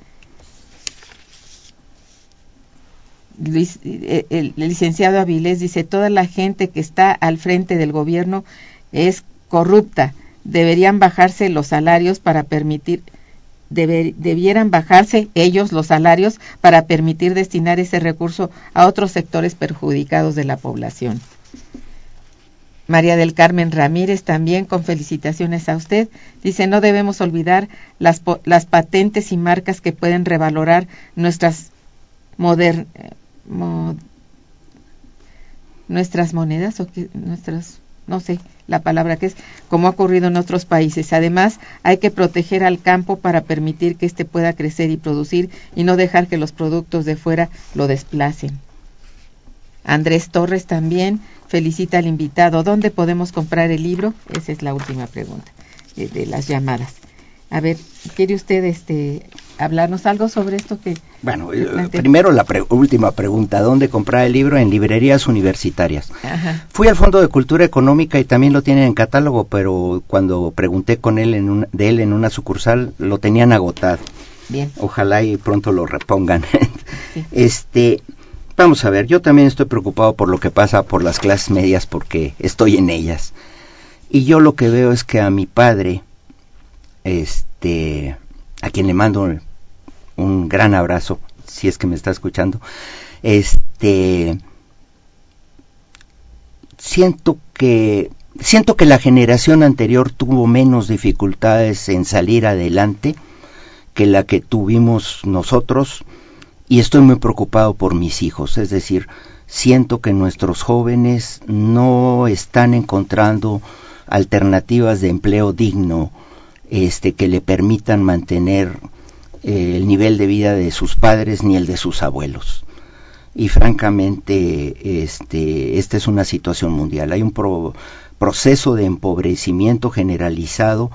S1: Luis, eh, el, el, licenciado Avilés dice, toda la gente que está al frente del gobierno es corrupta. Deberían bajarse los salarios para permitir debieran bajarse ellos los salarios para permitir destinar ese recurso a otros sectores perjudicados de la población. María del Carmen Ramírez también con felicitaciones a usted. Dice, no debemos olvidar las, las patentes y marcas que pueden revalorar nuestras, nuestras monedas o que, nuestras no sé la palabra que es, como ha ocurrido en otros países. Además, hay que proteger al campo para permitir que éste pueda crecer y producir y no dejar que los productos de fuera lo desplacen. Andrés Torres también felicita al invitado. ¿Dónde podemos comprar el libro? Esa es la última pregunta de, de las llamadas. A ver, ¿quiere usted este hablarnos algo sobre esto que...
S2: Bueno, eh, primero la última pregunta, ¿dónde comprar el libro? En librerías universitarias. Fui al Fondo de Cultura Económica y también lo tienen en catálogo, pero cuando pregunté con él en de él en una sucursal, lo tenían agotado.
S1: Bien.
S2: Ojalá y pronto lo repongan. *laughs* Este, vamos a ver, yo también estoy preocupado por lo que pasa por las clases medias porque estoy en ellas. Y yo lo que veo es que a mi padre, este, a quien le mando un gran abrazo, si es que me está escuchando. Este siento que siento que la generación anterior tuvo menos dificultades en salir adelante que la que tuvimos nosotros y estoy muy preocupado por mis hijos, es decir, siento que nuestros jóvenes no están encontrando alternativas de empleo digno este que le permitan mantener eh, el nivel de vida de sus padres ni el de sus abuelos. Y francamente, este, esta es una situación mundial. Hay un proceso de empobrecimiento generalizado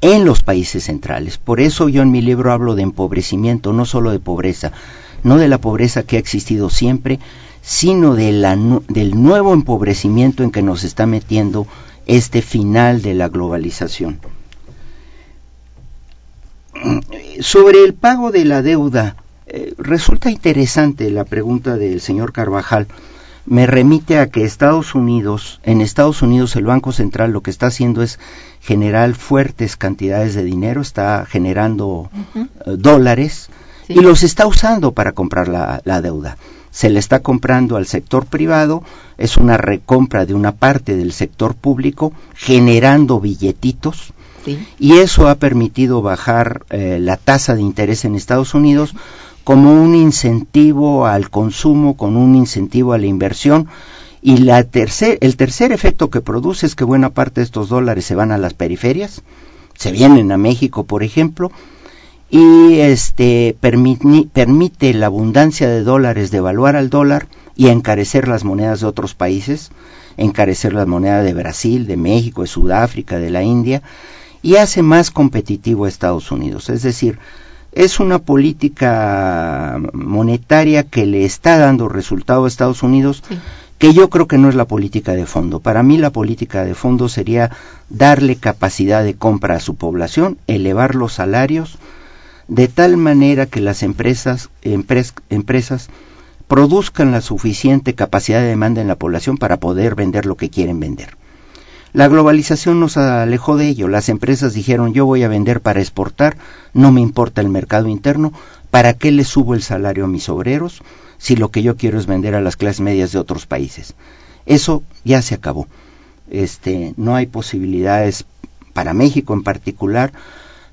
S2: en los países centrales. Por eso yo en mi libro hablo de empobrecimiento, no solo de pobreza, no de la pobreza que ha existido siempre, sino de la, del nuevo empobrecimiento en que nos está metiendo este final de la globalización. Sobre el pago de la deuda, eh, resulta interesante la pregunta del señor Carvajal, me remite a que Estados Unidos, en Estados Unidos el Banco Central lo que está haciendo es generar fuertes cantidades de dinero, está generando eh, dólares
S1: Sí.
S2: y los está usando para comprar la, la deuda. Se le está comprando al sector privado, es una recompra de una parte del sector público, generando billetitos, Y eso ha permitido bajar eh, la tasa de interés en Estados Unidos como un incentivo al consumo, con un incentivo a la inversión. Y la tercer, el tercer efecto que produce es que buena parte de estos dólares se van a las periferias, se vienen a México, por ejemplo, y este permiti- permite la abundancia de dólares devaluar al dólar y encarecer las monedas de otros países, encarecer las monedas de Brasil, de México, de Sudáfrica, de la India, y hace más competitivo a Estados Unidos. Es decir, es una política monetaria que le está dando resultado a Estados Unidos
S1: Sí.
S2: que yo creo que no es la política de fondo. Para mí la política de fondo sería darle capacidad de compra a su población, elevar los salarios, de tal manera que las empresas, empres- empresas produzcan la suficiente capacidad de demanda en la población para poder vender lo que quieren vender. La globalización nos alejó de ello. Las empresas dijeron yo voy a vender para exportar, no me importa el mercado interno, ¿para qué le subo el salario a mis obreros si lo que yo quiero es vender a las clases medias de otros países? Eso ya se acabó. Este, no hay posibilidades para México en particular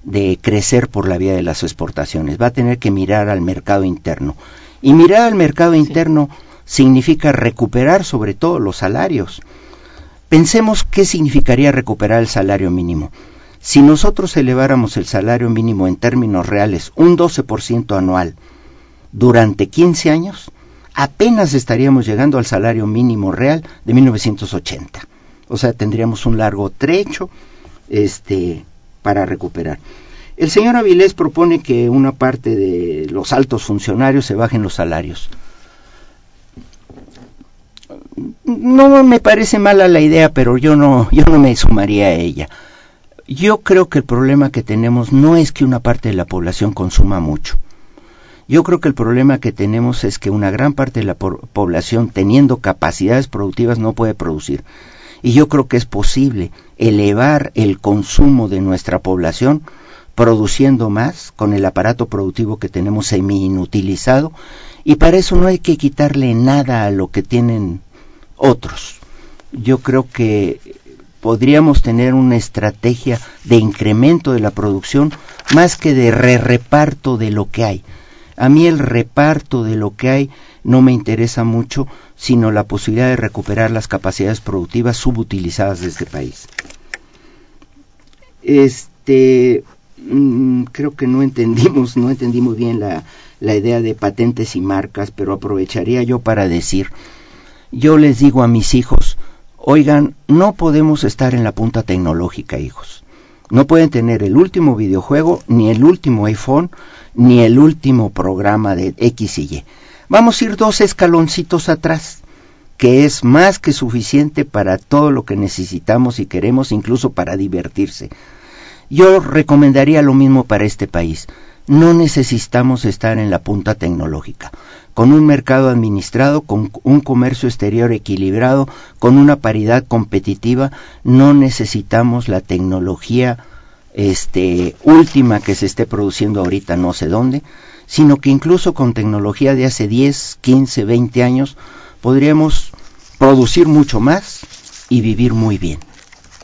S2: de crecer por la vía de las exportaciones. Va a tener que mirar al mercado interno. Y mirar al mercado interno significa recuperar sobre todo los salarios. Pensemos qué significaría recuperar el salario mínimo. Si nosotros eleváramos el salario mínimo en términos reales un 12% anual durante 15 años, apenas estaríamos llegando al salario mínimo real de 1980. O sea, tendríamos un largo trecho este, para recuperar. El señor Avilés propone que una parte de los altos funcionarios se bajen los salarios. No me parece mala la idea, pero yo no, yo no me sumaría a ella. Yo creo que el problema que tenemos no es que una parte de la población consuma mucho. Yo creo que el problema que tenemos es que una gran parte de la po- población, teniendo capacidades productivas, no puede producir. Y yo creo que es posible elevar el consumo de nuestra población produciendo más con el aparato productivo que tenemos semi inutilizado y para eso no hay que quitarle nada a lo que tienen otros. Yo creo que podríamos tener una estrategia de incremento de la producción más que de re reparto de lo que hay. A mí el reparto de lo que hay no me interesa mucho, sino la posibilidad de recuperar las capacidades productivas subutilizadas de este país. Este, mm, creo que no entendimos, no entendimos bien la, la idea de patentes y marcas, pero aprovecharía yo para decir, yo les digo a mis hijos, oigan, no podemos estar en la punta tecnológica, hijos. No pueden tener el último videojuego, ni el último iPhone, ni el último programa de X y Y. Vamos a ir dos escaloncitos atrás, que es más que suficiente para todo lo que necesitamos y queremos, incluso para divertirse. Yo recomendaría lo mismo para este país. No necesitamos estar en la punta tecnológica. Con un mercado administrado, con un comercio exterior equilibrado, con una paridad competitiva, no necesitamos la tecnología este, última que se esté produciendo ahorita no sé dónde, sino que incluso con tecnología de hace 10, 15, 20 años podríamos producir mucho más y vivir muy bien.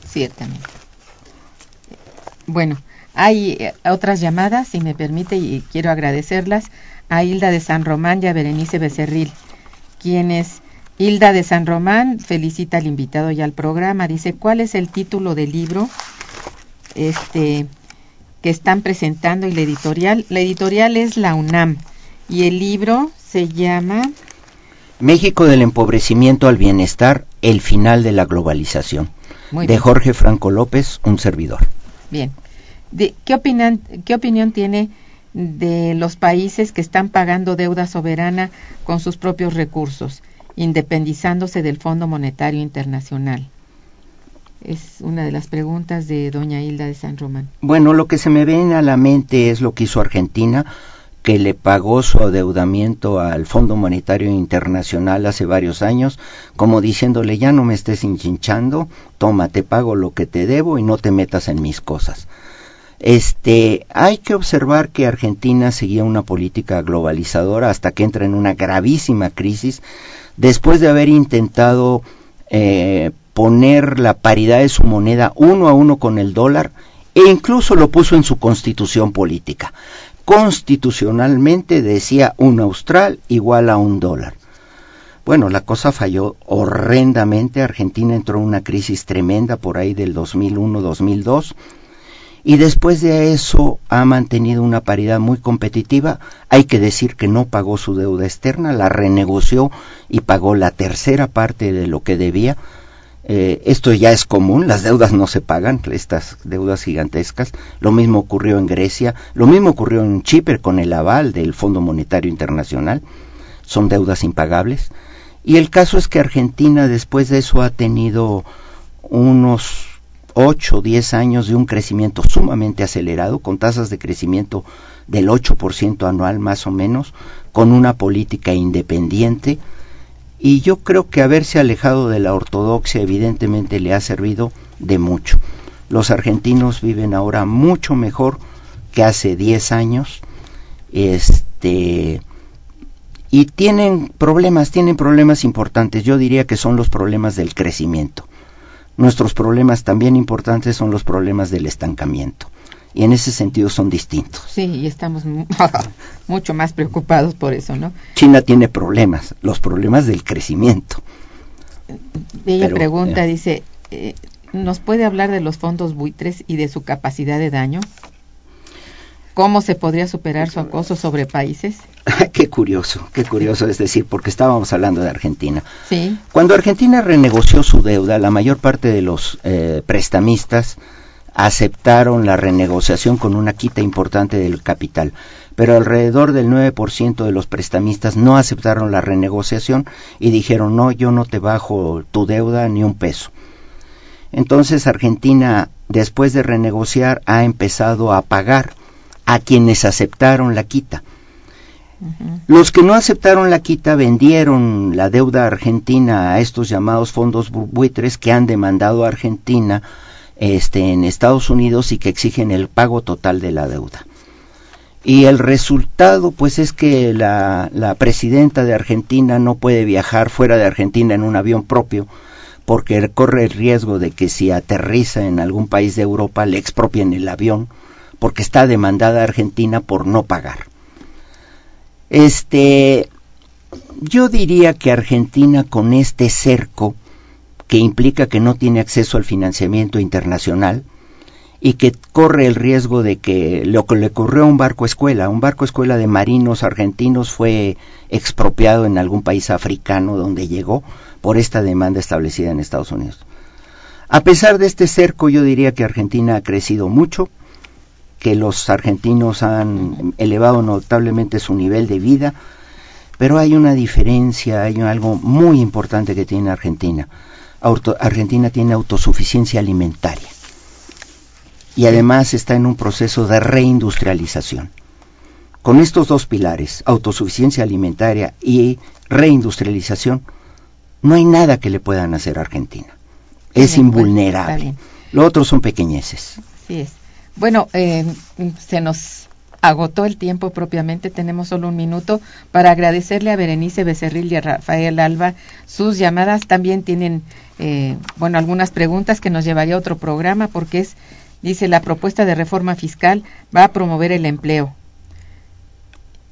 S1: Ciertamente. Bueno, hay eh, otras llamadas, si me permite, y quiero agradecerlas a Hilda de San Román y a Berenice Becerril, quienes Hilda de San Román felicita al invitado y al programa. Dice, ¿cuál es el título del libro este, que están presentando y la editorial? La editorial es la UNAM y el libro se llama
S2: México del empobrecimiento al bienestar, el final de la globalización.
S1: Muy
S2: de
S1: bien.
S2: Jorge Franco López, un servidor.
S1: Bien. De, ¿qué, opinan, ¿Qué opinión tiene de los países que están pagando deuda soberana con sus propios recursos, independizándose del Fondo Monetario Internacional? Es una de las preguntas de doña Hilda de San Román.
S2: Bueno, lo que se me viene a la mente es lo que hizo Argentina, que le pagó su adeudamiento al Fondo Monetario Internacional hace varios años, como diciéndole ya no me estés hinchinchando, toma, te pago lo que te debo y no te metas en mis cosas. Este, hay que observar que Argentina seguía una política globalizadora hasta que entra en una gravísima crisis después de haber intentado eh, poner la paridad de su moneda uno a uno con el dólar e incluso lo puso en su constitución política. Constitucionalmente decía un austral igual a un dólar. Bueno, la cosa falló horrendamente. Argentina entró en una crisis tremenda por ahí del 2001-2002 y después de eso ha mantenido una paridad muy competitiva. Hay que decir que no pagó su deuda externa, la renegoció y pagó la tercera parte de lo que debía eh, esto ya es común, las deudas no se pagan, estas deudas gigantescas. Lo mismo ocurrió en Grecia, lo mismo ocurrió en Chipre con el aval del Fondo Monetario Internacional. Son deudas impagables. Y el caso es que Argentina después de eso ha tenido unos 8 o 10 años de un crecimiento sumamente acelerado, con tasas de crecimiento del 8% anual más o menos, con una política independiente, y yo creo que haberse alejado de la ortodoxia evidentemente le ha servido de mucho. Los argentinos viven ahora mucho mejor que hace 10 años. Este y tienen problemas, tienen problemas importantes. Yo diría que son los problemas del crecimiento. Nuestros problemas también importantes son los problemas del estancamiento y en ese sentido son distintos.
S1: Sí, y estamos *laughs* mucho más preocupados por eso, ¿no?
S2: China tiene problemas, los problemas del crecimiento.
S1: Ella pregunta, dice, eh, ¿nos puede hablar de los fondos buitres y de su capacidad de daño? ¿Cómo se podría superar su acoso sobre países? *laughs*
S2: qué curioso, qué curioso, es decir, porque estábamos hablando de Argentina.
S1: Sí.
S2: Cuando Argentina renegoció su deuda, la mayor parte de los eh, prestamistas aceptaron la renegociación con una quita importante del capital, pero alrededor del 9% de los prestamistas no aceptaron la renegociación y dijeron, no, yo no te bajo tu deuda ni un peso. Entonces Argentina, después de renegociar, ha empezado a pagar a quienes aceptaron la quita. Los que no aceptaron la quita vendieron la deuda argentina a estos llamados fondos buitres que han demandado a Argentina este, en Estados Unidos y que exigen el pago total de la deuda. Y el resultado, pues, es que la, la presidenta de Argentina no puede viajar fuera de Argentina en un avión propio, porque corre el riesgo de que si aterriza en algún país de Europa le expropien el avión, porque está demandada Argentina por no pagar. Este, yo diría que Argentina con este cerco que implica que no tiene acceso al financiamiento internacional y que corre el riesgo de que lo que le ocurrió a un barco escuela, un barco escuela de marinos argentinos fue expropiado en algún país africano donde llegó por esta demanda establecida en Estados Unidos. A pesar de este cerco, yo diría que Argentina ha crecido mucho, que los argentinos han elevado notablemente su nivel de vida, pero hay una diferencia, hay algo muy importante que tiene Argentina. Argentina tiene autosuficiencia alimentaria y además está en un proceso de reindustrialización. Con estos dos pilares, autosuficiencia alimentaria y reindustrialización, no hay nada que le puedan hacer a Argentina. Es invulnerable. Lo otro son pequeñeces.
S1: Sí es. Bueno, eh, se nos agotó el tiempo propiamente, tenemos solo un minuto para agradecerle a Berenice Becerril y a Rafael Alba sus llamadas. También tienen, eh, bueno, algunas preguntas que nos llevaría a otro programa porque es, dice, la propuesta de reforma fiscal va a promover el empleo.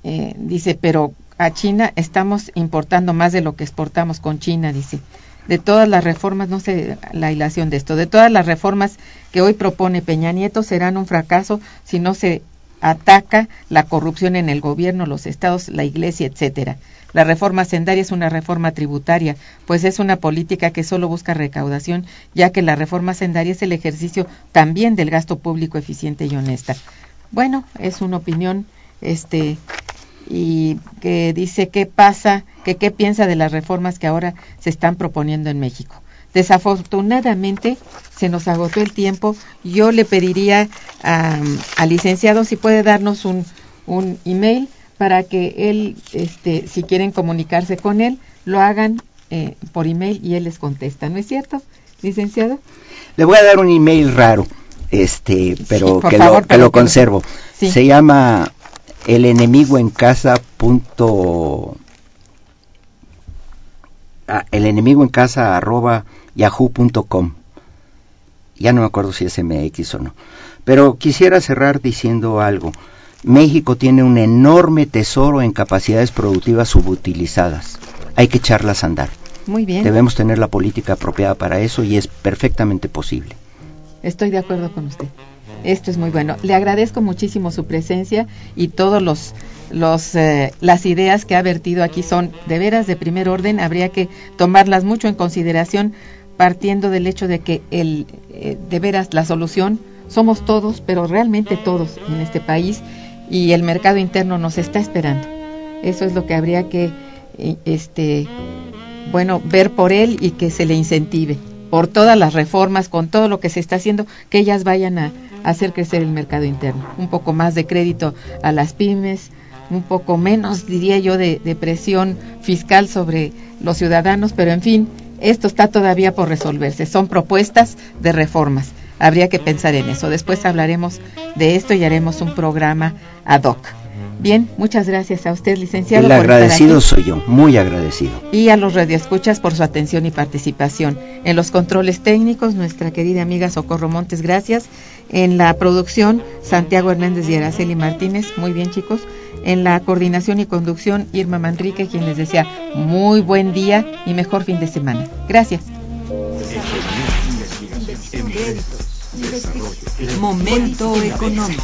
S1: Eh, dice, pero a China estamos importando más de lo que exportamos con China, dice. De todas las reformas, no sé la hilación de esto, de todas las reformas que hoy propone Peña Nieto serán un fracaso si no se ataca la corrupción en el gobierno, los estados, la iglesia, etcétera. La reforma sendaria es una reforma tributaria, pues es una política que solo busca recaudación, ya que la reforma sendaria es el ejercicio también del gasto público eficiente y honesta. Bueno, es una opinión este y que dice qué pasa, que qué piensa de las reformas que ahora se están proponiendo en México. Desafortunadamente se nos agotó el tiempo. Yo le pediría al licenciado si puede darnos un, un email para que él, este, si quieren comunicarse con él, lo hagan eh, por email y él les contesta. ¿No es cierto, licenciado?
S2: Le voy a dar un email raro, este, pero que,
S1: favor,
S2: lo que lo- conservo.
S1: Sí.
S2: Se llama el enemigo en casa punto ah, el enemigo en casa arroba yahoo.com ya no me acuerdo si es MX o no. Pero quisiera cerrar diciendo algo. México tiene un enorme tesoro en capacidades productivas subutilizadas. Hay que echarlas a andar.
S1: Muy bien.
S2: debemos tener la política apropiada para eso y es perfectamente posible.
S1: Estoy de acuerdo con usted. Esto es muy bueno. Le agradezco muchísimo su presencia y todos los, los eh, las ideas que ha vertido aquí son de veras de primer orden. Habría que tomarlas mucho en consideración partiendo del hecho de que el eh, de veras la solución somos todos, pero realmente todos en este país y el mercado interno nos está esperando. Eso es lo que habría que eh, este bueno, ver por él y que se le incentive por todas las reformas, con todo lo que se está haciendo, que ellas vayan a, hacer crecer el mercado interno. Un poco más de crédito a las pymes, un poco menos, diría yo, de, de presión fiscal sobre los ciudadanos, pero en fin, esto está todavía por resolverse. Son propuestas de reformas. Habría que pensar en eso. Después hablaremos de esto y haremos un programa ad hoc. Bien, muchas gracias a usted, licenciado.
S2: el
S1: por estar
S2: agradecido
S1: aquí
S2: soy yo muy agradecido
S1: y a los radioescuchas por su atención y participación. En los controles técnicos, nuestra querida amiga Socorro Montes, gracias. En la producción, Santiago Hernández y Araceli Martínez, muy bien chicos. En la coordinación y conducción, Irma Manrique, quien les desea muy buen día y mejor fin de semana. Gracias.
S4: Momento económico.